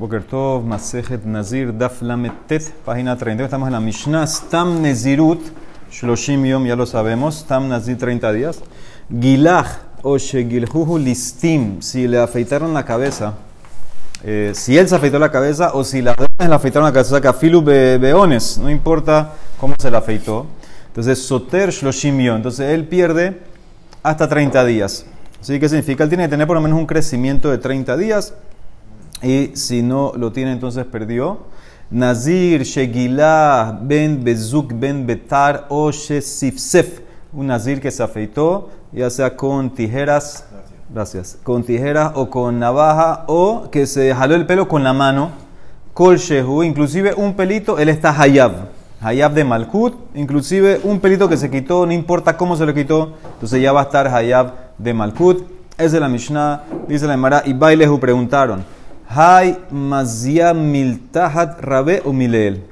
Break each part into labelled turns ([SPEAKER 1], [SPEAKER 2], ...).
[SPEAKER 1] Boker Tov, Masejet Nazir, Daf Lametet, página 30. Estamos en la Mishnah. Stam Nezirut, Shloshim Yom, ya lo sabemos. Stam Nazir, 30 días. Gilach, o Shegilhuhu Listim, si le afeitaron la cabeza. Eh, si él se afeitó la cabeza o si las dos le afeitaron la cabeza, Kafilu Beones, no importa cómo se la afeitó. Entonces, Soter Shloshim Yom. Entonces, él pierde hasta 30 días. ¿Sí? ¿Qué significa? Él tiene que tener por lo menos un crecimiento de 30 días y si no lo tiene, entonces perdió. Nazir, Shegilah, Ben Bezuk, Ben Betar o Sifsef. Un nazir que se afeitó, ya sea con tijeras, gracias, con tijeras o con navaja, o que se jaló el pelo con la mano, Kol Shehu, inclusive un pelito, él está Hayab. Hayab de Malkut, inclusive un pelito que se quitó, no importa cómo se lo quitó, entonces ya va a estar Hayab de Malkut. Es de la Mishnah, dice la Emara, y Bailehu preguntaron. Hay mazia miltahat rabe o.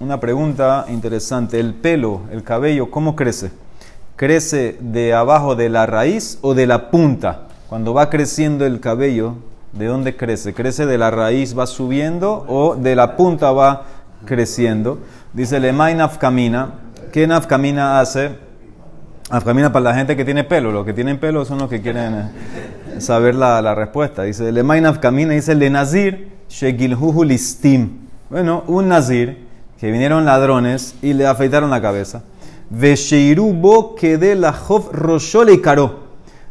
[SPEAKER 1] Una pregunta interesante. El pelo, el cabello, ¿cómo crece? ¿Crece de abajo de la raíz o de la punta? Cuando va creciendo el cabello, ¿de dónde crece? ¿Crece de la raíz, va subiendo o de la punta va creciendo? Dice Lemay nafkamina. ¿Qué nafkamina hace? Nafkamina para la gente que tiene pelo. Los que tienen pelo son los que quieren saber la, la respuesta. Dice, le Mainav Kamina, dice, le Nazir, Shegilhuhu Listim. Bueno, un Nazir, que vinieron ladrones y le afeitaron la cabeza. Vesheirubo que de la Jof Roshole y Caro.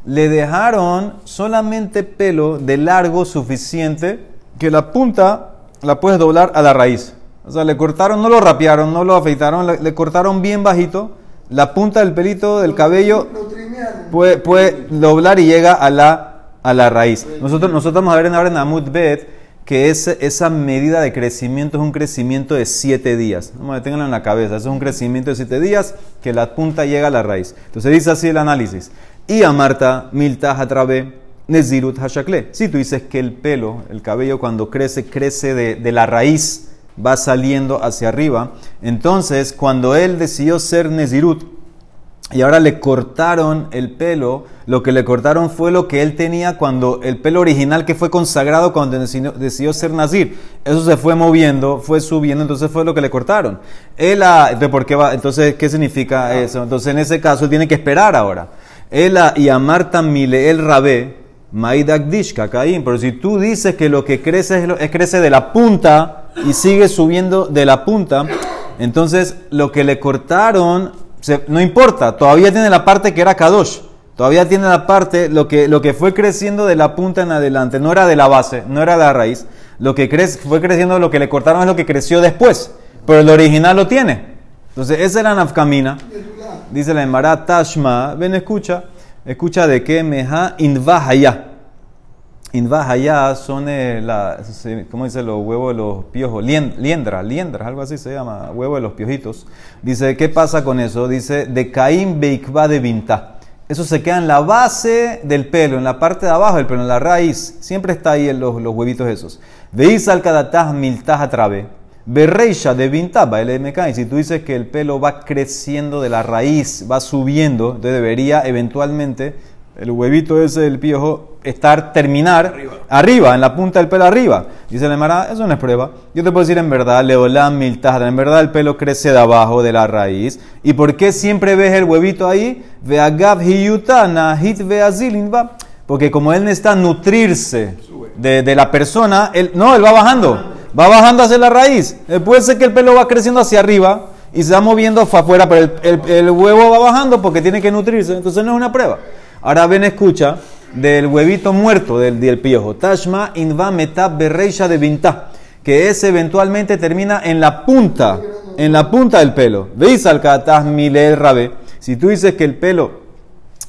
[SPEAKER 1] Le dejaron solamente pelo de largo suficiente que la punta la puedes doblar a la raíz. O sea, le cortaron, no lo rapearon, no lo afeitaron, le, le cortaron bien bajito. La punta del pelito del cabello puede, puede doblar y llega a la a la raíz. Nosotros, nosotros vamos a ver en ahora en Amud Bet que esa medida de crecimiento es un crecimiento de siete días. Vamos a en la cabeza. Eso es un crecimiento de siete días que la punta llega a la raíz. Entonces dice así el análisis. Y a Marta, Milta, Hatrabe, Nezirut, Hashakle. Si tú dices que el pelo, el cabello cuando crece, crece de, de la raíz, va saliendo hacia arriba. Entonces, cuando él decidió ser Nezirut, y ahora le cortaron el pelo. Lo que le cortaron fue lo que él tenía cuando el pelo original que fue consagrado cuando decidió, ser nazir. Eso se fue moviendo, fue subiendo, entonces fue lo que le cortaron. Él, entonces, ¿por qué va? Entonces, ¿qué significa eso? Entonces, en ese caso, él tiene que esperar ahora. Él y a Marta Mile el Rabé, Maidagdishka, Caín. Pero si tú dices que lo que crece es, es crece de la punta y sigue subiendo de la punta, entonces lo que le cortaron no importa, todavía tiene la parte que era Kadosh. Todavía tiene la parte, lo que, lo que fue creciendo de la punta en adelante, no era de la base, no era de la raíz. Lo que fue creciendo, lo que le cortaron es lo que creció después. Pero el original lo tiene. Entonces, esa era Nafkamina. Dice la Emara Tashma, ven, escucha. Escucha de qué meja invahaya. Invahaya son, eh, la, ¿cómo dice? Los huevos de los piojos. liendra, liendra, algo así se llama, huevo de los piojitos. Dice, ¿qué pasa con eso? Dice, de Caín Beikva de Vinta. Eso se queda en la base del pelo, en la parte de abajo del pelo, en la raíz. Siempre está ahí en los, los huevitos esos. Veis al kadatah miltah atrabe. Berreisha de Vintaba, el Si tú dices que el pelo va creciendo de la raíz, va subiendo, entonces debería eventualmente el huevito ese del piojo, estar, terminar arriba. en la punta del pelo arriba. Dice la Emara, eso no es prueba. Yo te puedo decir en verdad, Leolam miltajra, en verdad el pelo crece de abajo de la raíz. ¿Y por qué siempre ves el huevito ahí? Veagav hiyutana hit veazilinva. Porque como él necesita nutrirse de, de, la persona, él, no, él va bajando. Va bajando hacia la raíz. Eh, puede ser que el pelo va creciendo hacia arriba y se va moviendo afuera, pero el, el huevo va bajando porque tiene que nutrirse. Entonces no es una prueba. Ahora ven, escucha del huevito muerto del, del piojo. Tashma inva metab berreisha de vinta. Que ese eventualmente termina en la punta, en la punta del pelo. Veis al milel rabe. Si tú dices que el pelo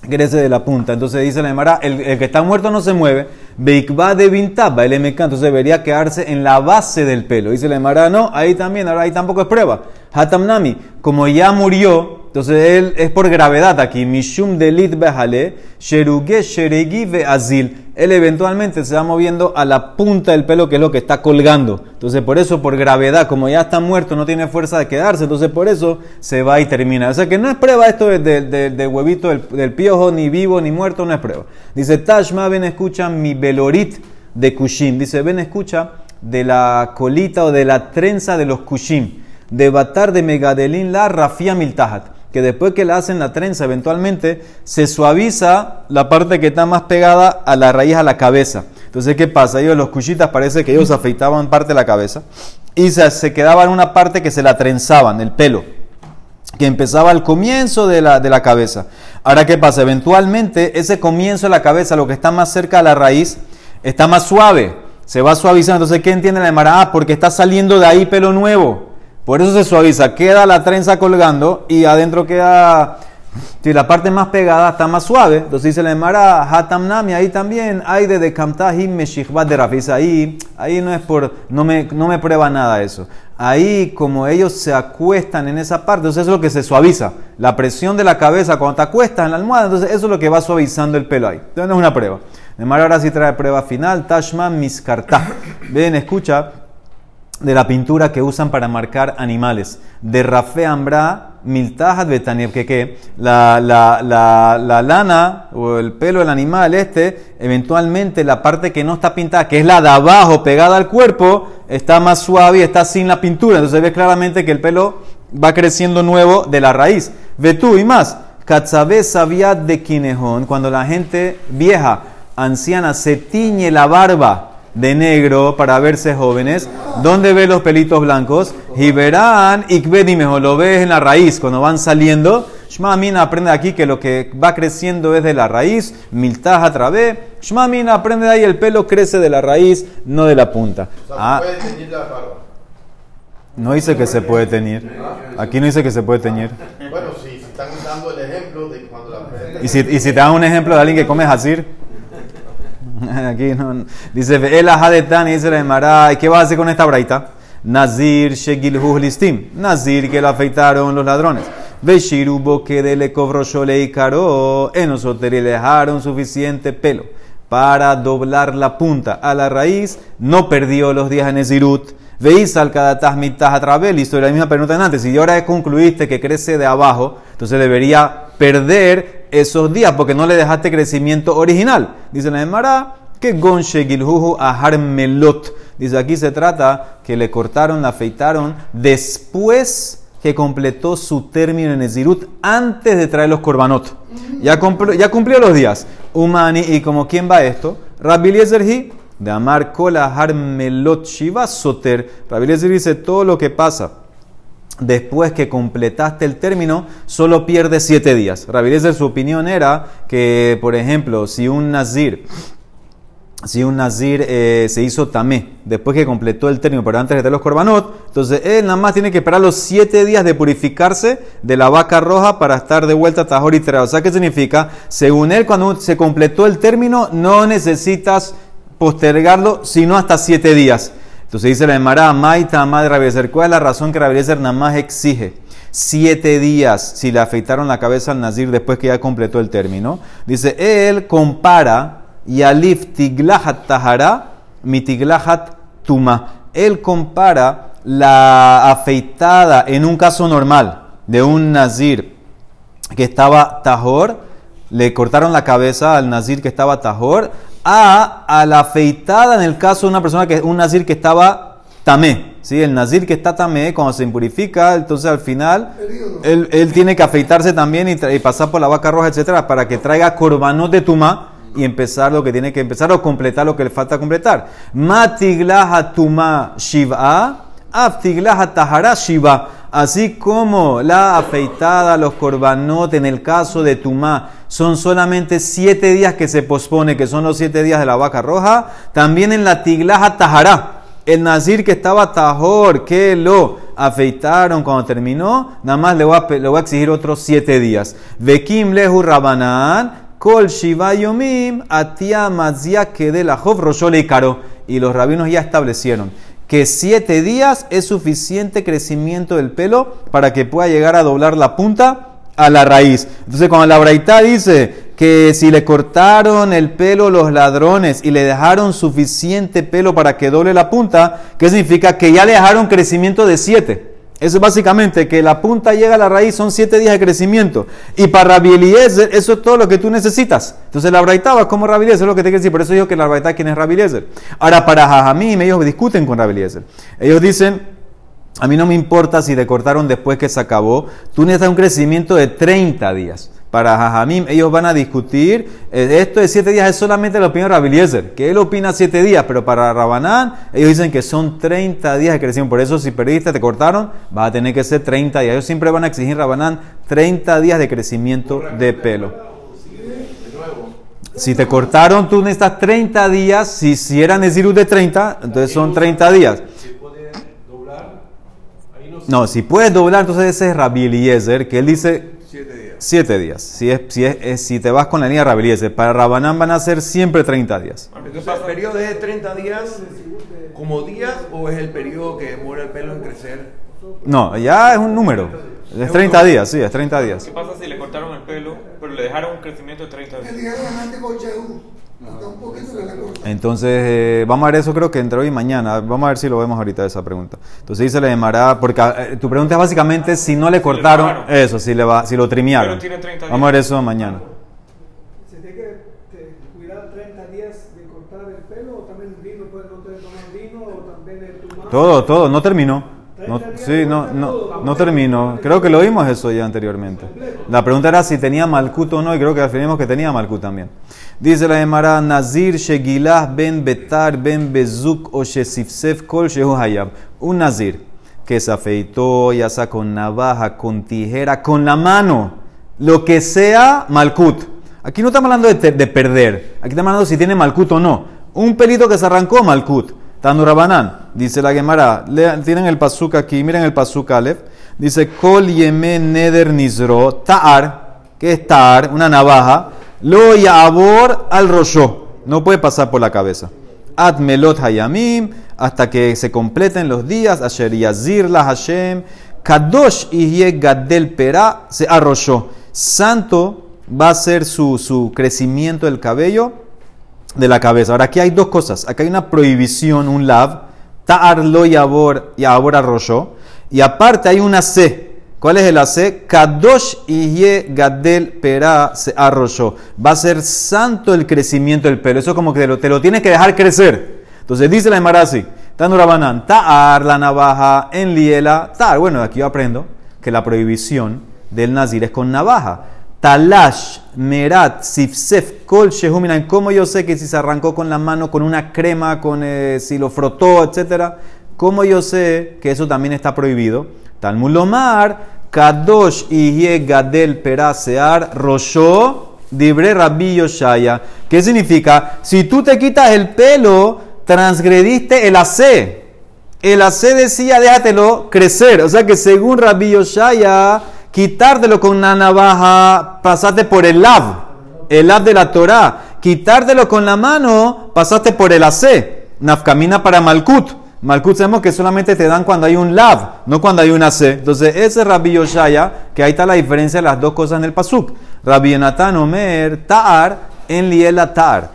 [SPEAKER 1] crece de la punta, entonces dice la Emara, el, que está muerto no se mueve. Beikva de vintaba, el MK, entonces debería quedarse en la base del pelo. Dice la Emara, no, ahí también, ahora ahí tampoco es prueba. Hatamnami, como ya murió, entonces él es por gravedad aquí. Mishum delit behale, sheruge sheregi azil. Él eventualmente se va moviendo a la punta del pelo, que es lo que está colgando. Entonces, por eso, por gravedad, como ya está muerto, no tiene fuerza de quedarse. Entonces, por eso se va y termina. O sea, que no es prueba esto del huevito del, piojo, ni vivo, ni muerto, no es prueba. Dice, Tashma, ven, escucha mi velorit de Kushim. Dice, ven, escucha de la colita o de la trenza de los kushim. De batar de megadelín la rafia miltahat. Que después que la hacen la trenza, eventualmente se suaviza la parte que está más pegada a la raíz, a la cabeza. Entonces, ¿qué pasa? Ellos, los kushitas, parece que ellos afeitaban parte de la cabeza y se, se quedaba en una parte que se la trenzaban, el pelo, que empezaba al comienzo de la, de la cabeza. Ahora, ¿qué pasa? Eventualmente, ese comienzo de la cabeza, lo que está más cerca de la raíz, está más suave, se va suavizando. Entonces, ¿qué entiende la Emara? Ah, porque está saliendo de ahí pelo nuevo. Por eso se suaviza. Queda la trenza colgando y adentro queda. Si la parte más pegada está más suave, entonces dice la Emara, Hatamnami, ahí también hay de Dekamtahim Meshichbat de Rafis. Ahí, ahí no es por, no me, no me prueba nada eso. Ahí, como ellos se acuestan en esa parte, entonces eso es lo que se suaviza. La presión de la cabeza cuando te acuestas en la almohada, entonces eso es lo que va suavizando el pelo ahí. Entonces no es una prueba. De ahora sí trae prueba final. Tashman miskarta. Ven, escucha de la pintura que usan para marcar animales. De Rafe Ambra Miltajat Betanieb, que, que la, la, la, la, lana o el pelo del animal este, eventualmente la parte que no está pintada, que es la de abajo pegada al cuerpo, está más suave y está sin la pintura. Entonces ves claramente que el pelo va creciendo nuevo de la raíz. Ve tú y más. Katzabe Sabiat de Quinejón, cuando la gente vieja anciana se tiñe la barba de negro para verse jóvenes, ¿dónde ve los pelitos blancos? Y verán, y mejor lo ves en la raíz, cuando van saliendo. Shma aprende aquí que lo que va creciendo es de la raíz, miltaj a través. Shma aprende ahí el pelo crece de la raíz, no de la punta. ah. No dice que se puede teñir. Aquí no dice que se puede teñir.
[SPEAKER 2] Bueno, si, están dando el ejemplo de cuando la...
[SPEAKER 1] ¿Y si, y si te dan un ejemplo de alguien que come asir? Aquí no, dice, el y dice la Emara, ¿qué va a hacer con esta braita? Nazir Shegil Listim. Nazir que lo afeitaron los ladrones. Veshirubo que de le cobró y caro. En nosotros le dejaron suficiente pelo para doblar la punta a la raíz. No perdió los días en Ezirut. Veis al cada a través, listo, la misma pregunta antes. Si ahora concluiste que crece de abajo, entonces debería perder esos días porque no le dejaste crecimiento original. Dice la Emara que Gonshe Gilhuhu Ahar Melot. Dice aquí se trata que le cortaron, la afeitaron después que completó su término en Ezirut antes de traer los korbanot. Ya, ya cumplió los días. Umani, ¿y como quién va esto? Rabbi Eliezer de Amar Kola Melot Shiva Soter. Rabbi dice todo lo que pasa después que completaste el término, solo pierdes siete días. Rabbi su opinión era que, por ejemplo, si un nazir si un nazir eh, se hizo tamé después que completó el término, pero antes de los corbanot, entonces él nada más tiene que esperar los siete días de purificarse de la vaca roja para estar de vuelta a Tajor y O sea, ¿qué significa? Según él, cuando se completó el término, no necesitas postergarlo, sino hasta siete días. Entonces dice la Emara, Maita, madre ¿cuál es la razón que Rabiezer nada más exige? Siete días si le afeitaron la cabeza al nazir después que ya completó el término. Dice, él compara y alif tiglahat tahara, mitiglahat tuma. Él compara la afeitada en un caso normal de un nazir que estaba tajor, le cortaron la cabeza al nazir que estaba tajor, a, la afeitada en el caso de una persona que un nazir que estaba tamé. ¿sí? El nazir que está tamé, cuando se impurifica, entonces al final él, él, tiene que afeitarse también y, y, pasar por la vaca roja, etcétera, para que traiga corbanot de tuma y empezar lo que tiene que empezar o completar lo que le falta completar. Matiglaha tuma shiva, shiva. Así como la afeitada, los korbanot, en el caso de Tumá, son solamente siete días que se pospone, que son los siete días de la vaca roja, también en la tiglaja tajará, el nazir que estaba tajor, que lo afeitaron cuando terminó, nada más le voy a, le voy exigir otros siete días. Vekim lehu rabanán, Kol Shiva Yomim, Atia de la y Caro. Y los rabinos ya establecieron que siete días es suficiente crecimiento del pelo para que pueda llegar a doblar la punta a la raíz. Entonces, cuando la Braita dice que si le cortaron el pelo los ladrones y le dejaron suficiente pelo para que doble la punta, ¿qué significa? Que ya le dejaron crecimiento de siete. Eso es básicamente que la punta llega a la raíz, son siete días de crecimiento. Y para Rabbi eso es todo lo que tú necesitas. Entonces la braita va como Rabbi Eliezer, es lo que te quiero decir. Por eso digo que la braita, ¿quién es Rabbi? Ahora, para Jajamim, ellos discuten con Rabbi. Ellos dicen, a mí no me importa si te cortaron después que se acabó, tú necesitas un crecimiento de 30 días para Jajamim, ellos van a discutir, eh, esto de siete días es solamente la opinión de Rabeliezer, que él opina siete días, pero para Rabanán, ellos dicen que son 30 días de crecimiento, por eso si perdiste, te cortaron, va a tener que ser 30 días. Ellos siempre van a exigir Rabanán 30 días de crecimiento de pelo. Si te cortaron, tú necesitas 30 días, si, si eran de 30, entonces son 30 días. No, si puedes doblar, entonces ese es Rabbi que él dice Siete días. Si, es, si, es, si te vas con la línea Rabeliese, para Rabanán van a ser siempre 30 días.
[SPEAKER 3] ¿El periodo de 30 días como días o es el periodo que demora el pelo en crecer?
[SPEAKER 1] No, ya es un número. Es 30 días, sí, es 30 días.
[SPEAKER 4] ¿Qué pasa si le cortaron el pelo, pero le dejaron un crecimiento de 30 días?
[SPEAKER 1] Entonces, eh, vamos a ver eso creo que entre hoy y mañana. Vamos a ver si lo vemos ahorita esa pregunta. Entonces dice le llamará, porque eh, tu pregunta es básicamente si no le cortaron, eso, si, le va, si lo trimiaron. Vamos a ver eso mañana.
[SPEAKER 5] ¿Se tiene que cuidar 30 días de cortar el pelo o también el vino puede no tomar vino o también el tumor?
[SPEAKER 1] Todo, todo, no terminó. No, sí, no, no, no terminó. Creo que lo vimos eso ya anteriormente. La pregunta era si tenía Malkut o no, y creo que definimos que tenía Malkut también. Dice la Gemara, Nazir Shegilah ben Betar ben Bezuk o Shesifsef kol Shehu Hayab. Un Nazir que se afeitó, ya sea con navaja, con tijera, con la mano, lo que sea Malkut. Aquí no estamos hablando de, de perder, aquí estamos hablando si tiene Malkut o no. Un pelito que se arrancó, Malkut. Tanurabanán, dice la Gemara, tienen el pasuk aquí, miren el pasuk Aleph, dice Kol Yeme Neder Nizro, Ta'ar, que es Ta'ar, una navaja, lo yabor al rosho. No puede pasar por la cabeza. Ad melot hayamim, hasta que se completen los días. Asher yazir la Hashem. Kadosh y gadel pera se arrolló. Santo va a ser su, su, crecimiento del cabello de la cabeza. Ahora aquí hay dos cosas. Aquí hay una prohibición, un lav. Ta'ar lo yabor, yabor arrolló. Y aparte hay una C ¿Cuál es el AC? Kadosh Iye Gadel Pera se arrolló. Va a ser santo el crecimiento del pelo. Eso como que te lo, tienes que dejar crecer. Entonces dice la Emarasi, Tanurabanan, Ta'ar la navaja en liela. Ta'ar, bueno, aquí yo aprendo que la prohibición del nazir es con navaja. Talash, Merat, Sifsef, Kol, Shehuminan. ¿Cómo yo sé que si se arrancó con la mano, con una crema, con eh, si lo frotó, etcétera? ¿Cómo yo sé que eso también está prohibido? Talmud Lomar, Kadosh y Gadel Perasear Rosho Dibre Rabbi Yoshaya. ¿Qué significa? Si tú te quitas el pelo, transgrediste el AC. El AC decía, déjatelo crecer. O sea que según Rabbi Yoshaya, quitártelo con una navaja, pasaste por el lav, el lav de la Torah. Quitártelo con la mano, pasaste por el AC. Nafkamina para Malkut. Malkut sabemos que solamente te dan cuando hay un lav, no cuando hay una C. Entonces, ese es Rabbi Yoshaya, que ahí está la diferencia de las dos cosas en el pasuk. Rabbi Yonatan Omer, Ta'ar, en liela Ta'ar.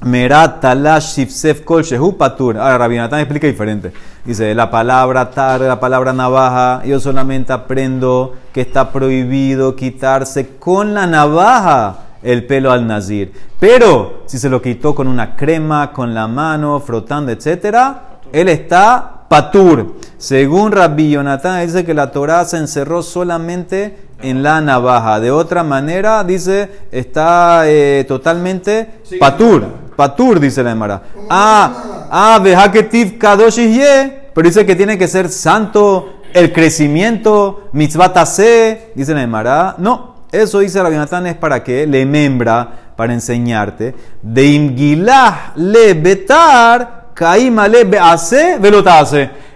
[SPEAKER 1] Merat, Talash, Shifsef, Kol, Shehu, Patur. Ahora, Rabbi Yonatan explica diferente. Dice, la palabra Ta'ar, la palabra navaja, yo solamente aprendo que está prohibido quitarse con la navaja el pelo al nazir. Pero, si se lo quitó con una crema, con la mano, frotando, etcétera, él está patur. Según Rabbi Yonatán, dice que la Torah se encerró solamente en la navaja. De otra manera, dice, está eh, totalmente patur. Patur, dice la Emara. Ah, ah, veja que tiv kadosh pero dice que tiene que ser santo, el crecimiento, mitzvah dice la Emara. No, eso dice Rabbi Yonatán es para que le membra, para enseñarte. De imgilah le betar.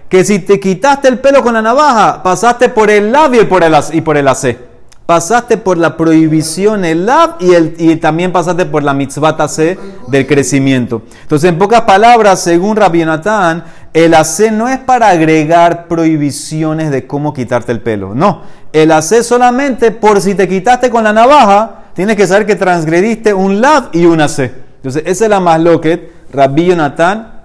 [SPEAKER 1] Que si te quitaste el pelo con la navaja, pasaste por el labio y por el, y por el AC. Pasaste por la prohibición, el lab y, el, y también pasaste por la mitzvah AC del crecimiento. Entonces, en pocas palabras, según Rabbi Natán, el AC no es para agregar prohibiciones de cómo quitarte el pelo. No, el AC solamente por si te quitaste con la navaja, tienes que saber que transgrediste un lab y un AC. Entonces, esa es la más loquet, Rabbi Natán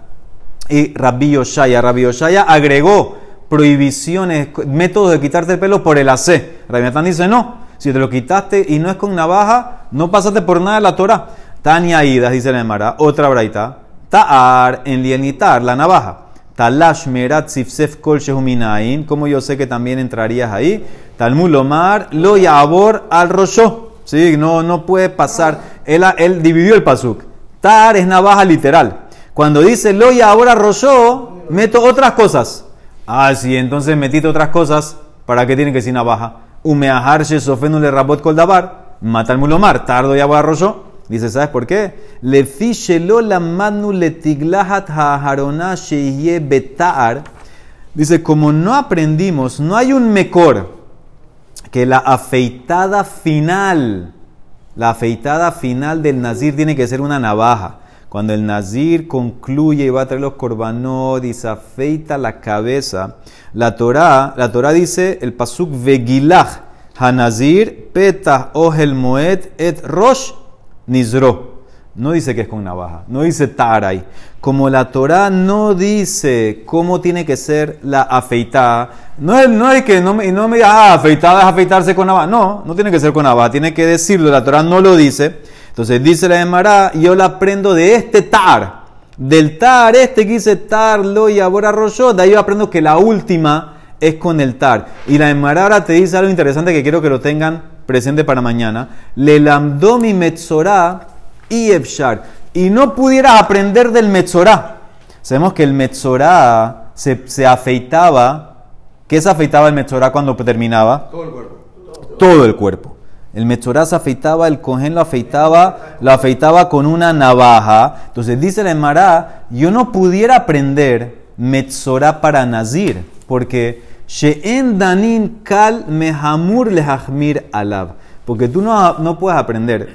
[SPEAKER 1] y Rabbi Yoshaya. Rabbi Yoshaya agregó prohibiciones, métodos de quitarte el pelo por el AC. Rabinatán dice no. Si te lo quitaste y no es con navaja, no pasaste por nada de la Torah. Tania Idas, dice la Emara, otra braita. Ta'ar, en lienitar, la navaja. Talash merat sifsef kol shehuminain, como yo sé que también entrarías ahí. Talmud lomar, lo yabor al rosho. Sí, no, no puede pasar. Él, él dividió el pasuk. Ta'ar es navaja literal. Cuando dice lo yabor al rosho, meto otras cosas. Ah, sí, entonces metiste otras cosas. ¿Para qué tiene que decir navaja? Umeahar shesofenu le rabot kol dabar. Mata el mulomar. Tardo yabor al rosho. Dice, ¿sabes por qué? Le fichelo la manu le tiglahat ha sheye betar. Dice, como no aprendimos, no hay un mejor que la afeitada final, la afeitada final del nazir tiene que ser una navaja. Cuando el nazir concluye y va a traer los korbanot y se afeita la cabeza, la Torah, la Torah dice el pasuk vegilach hanazir petah ohel moed et rosh Nizro. No dice que es con navaja. No dice taray. Como la Torah no dice cómo tiene que ser la afeitada. No es, no que no me, diga, ah, afeitada es afeitarse con navaja. No, no tiene que ser con navaja. Tiene que decirlo. La Torah no lo dice. Entonces dice la Emara, yo la aprendo de este tar. Del tar este que dice tar, lo y ahora rollo. De ahí yo aprendo que la última es con el tar. Y la Emara ahora te dice algo interesante que quiero que lo tengan presente para mañana, le mi metzorá y efshar. Y no pudieras aprender del metzorá. Sabemos que el metzorá se, afeitaba. ¿Qué se afeitaba el metzorá cuando terminaba?
[SPEAKER 3] Todo el cuerpo.
[SPEAKER 1] Todo el cuerpo. El metzorá se afeitaba, el cohen lo afeitaba, lo afeitaba con una navaja. Entonces dice la Emara, yo no pudiera aprender metzorá para nazir, porque She'en danin kal mehamur lehachmir alab. Porque tú no, no puedes aprender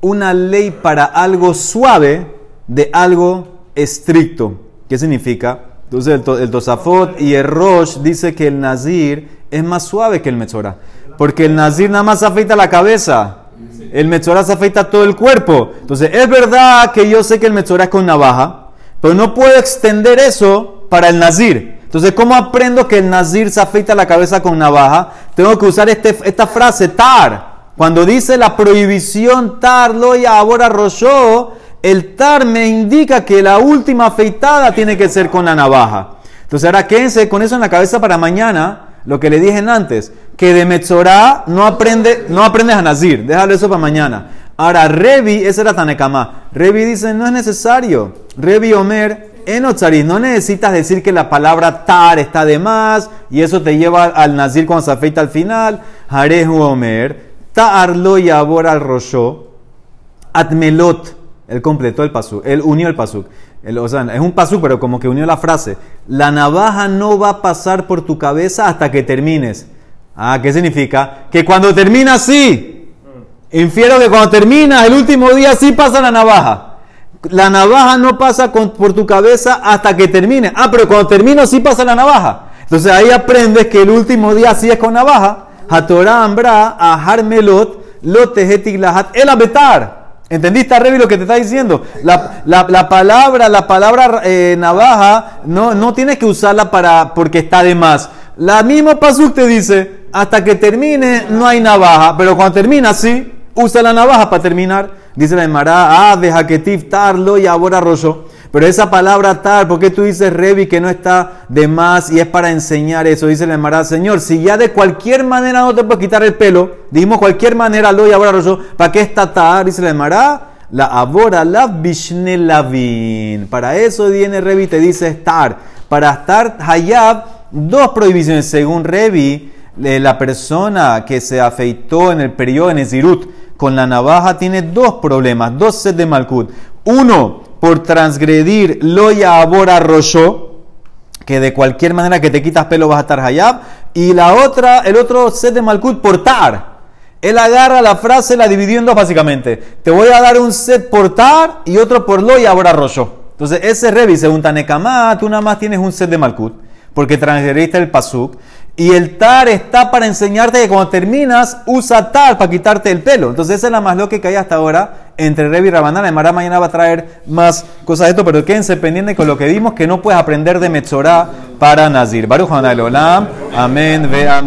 [SPEAKER 1] una ley para algo suave de algo estricto. ¿Qué significa? Entonces el, Tosafot y el Rosh dice que el Nazir es más suave que el Metzorah. Porque el Nazir nada más afeita la cabeza. El Metzorah se afeita todo el cuerpo. Entonces es verdad que yo sé que el Metzorah es con navaja, pero no puedo extender eso para el Nazir. Entonces, ¿cómo aprendo que el nazir se afeita la cabeza con navaja? Tengo que usar este, esta frase, tar. Cuando dice la prohibición tar, loya, ahora roshó, el tar me indica que la última afeitada tiene que ser con la navaja. Entonces, ahora quédense con eso en la cabeza para mañana, lo que le dije antes, que de Metzorah no, aprende, no aprendes a nazir, déjalo eso para mañana. Ahora, Revi, ese era Tanekama. Revi dice, no es necesario. Revi Omer, en Otzaris no necesitas decir que la palabra tar está de más y eso te lleva al nazir cuando se afeita al final. Harehu Omer, ta'ar lo yabor al rosho, atmelot, él completó el pasuk, él unió el pasuk. o sea, es un pasuk, pero como que unió la frase. La navaja no va a pasar por tu cabeza hasta que termines. Ah, ¿qué significa? Que cuando terminas sí. Infiero que cuando terminas, el último día sí pasa la navaja la navaja no pasa por tu cabeza hasta que termine. Ah, pero cuando termino sí pasa la navaja. Entonces ahí aprendes que el último día sí es con navaja. Ambra, ahar melot, lahat, el abetar. ¿Entendiste, Revi, lo que te está diciendo? La, la, palabra, la palabra eh, navaja, no, no tienes que usarla para, porque está de más. La misma pasuk te dice, hasta que termine no hay navaja, pero cuando termina sí, usa la navaja para terminar. Dice la Emara, ah, de Haketiv tarlo y ahora rojo. Pero esa palabra tar, ¿por qué tú dices Revi que no está de más y es para enseñar eso? Dice la Emara, Señor, si ya de cualquier manera no te puedes quitar el pelo, dijimos cualquier manera lo y ahora rojo, ¿para qué está tar? Dice la Emara, la abora la lavin. Para eso viene Revi te dice estar. Para estar hayab, dos prohibiciones según Revi, la persona que se afeitó en el periodo en Zirut con la navaja tiene dos problemas, dos sets de Malkut. Uno, por transgredir lo abora rosho, que de cualquier manera que te quitas pelo vas a estar hayab. Y la otra, el otro set de Malkut, por tar. Él agarra la frase, la dividió en dos básicamente. Te voy a dar un set por tar y otro por lo y abora rosho. Entonces, ese revi, según Tanekamá, tú nada más tienes un set de Malkut, porque transgrediste el pasuk. Y el tar está para enseñarte que cuando terminas, usa tar para quitarte el pelo. Entonces esa es la más loca que hay hasta ahora entre Revi y Rabanán. Emara mañana va a traer más cosas de esto, pero quédense pendientes con lo que vimos, que no puedes aprender de Metzorah para Nazir. Baruch Olam. Amén. Ve amén.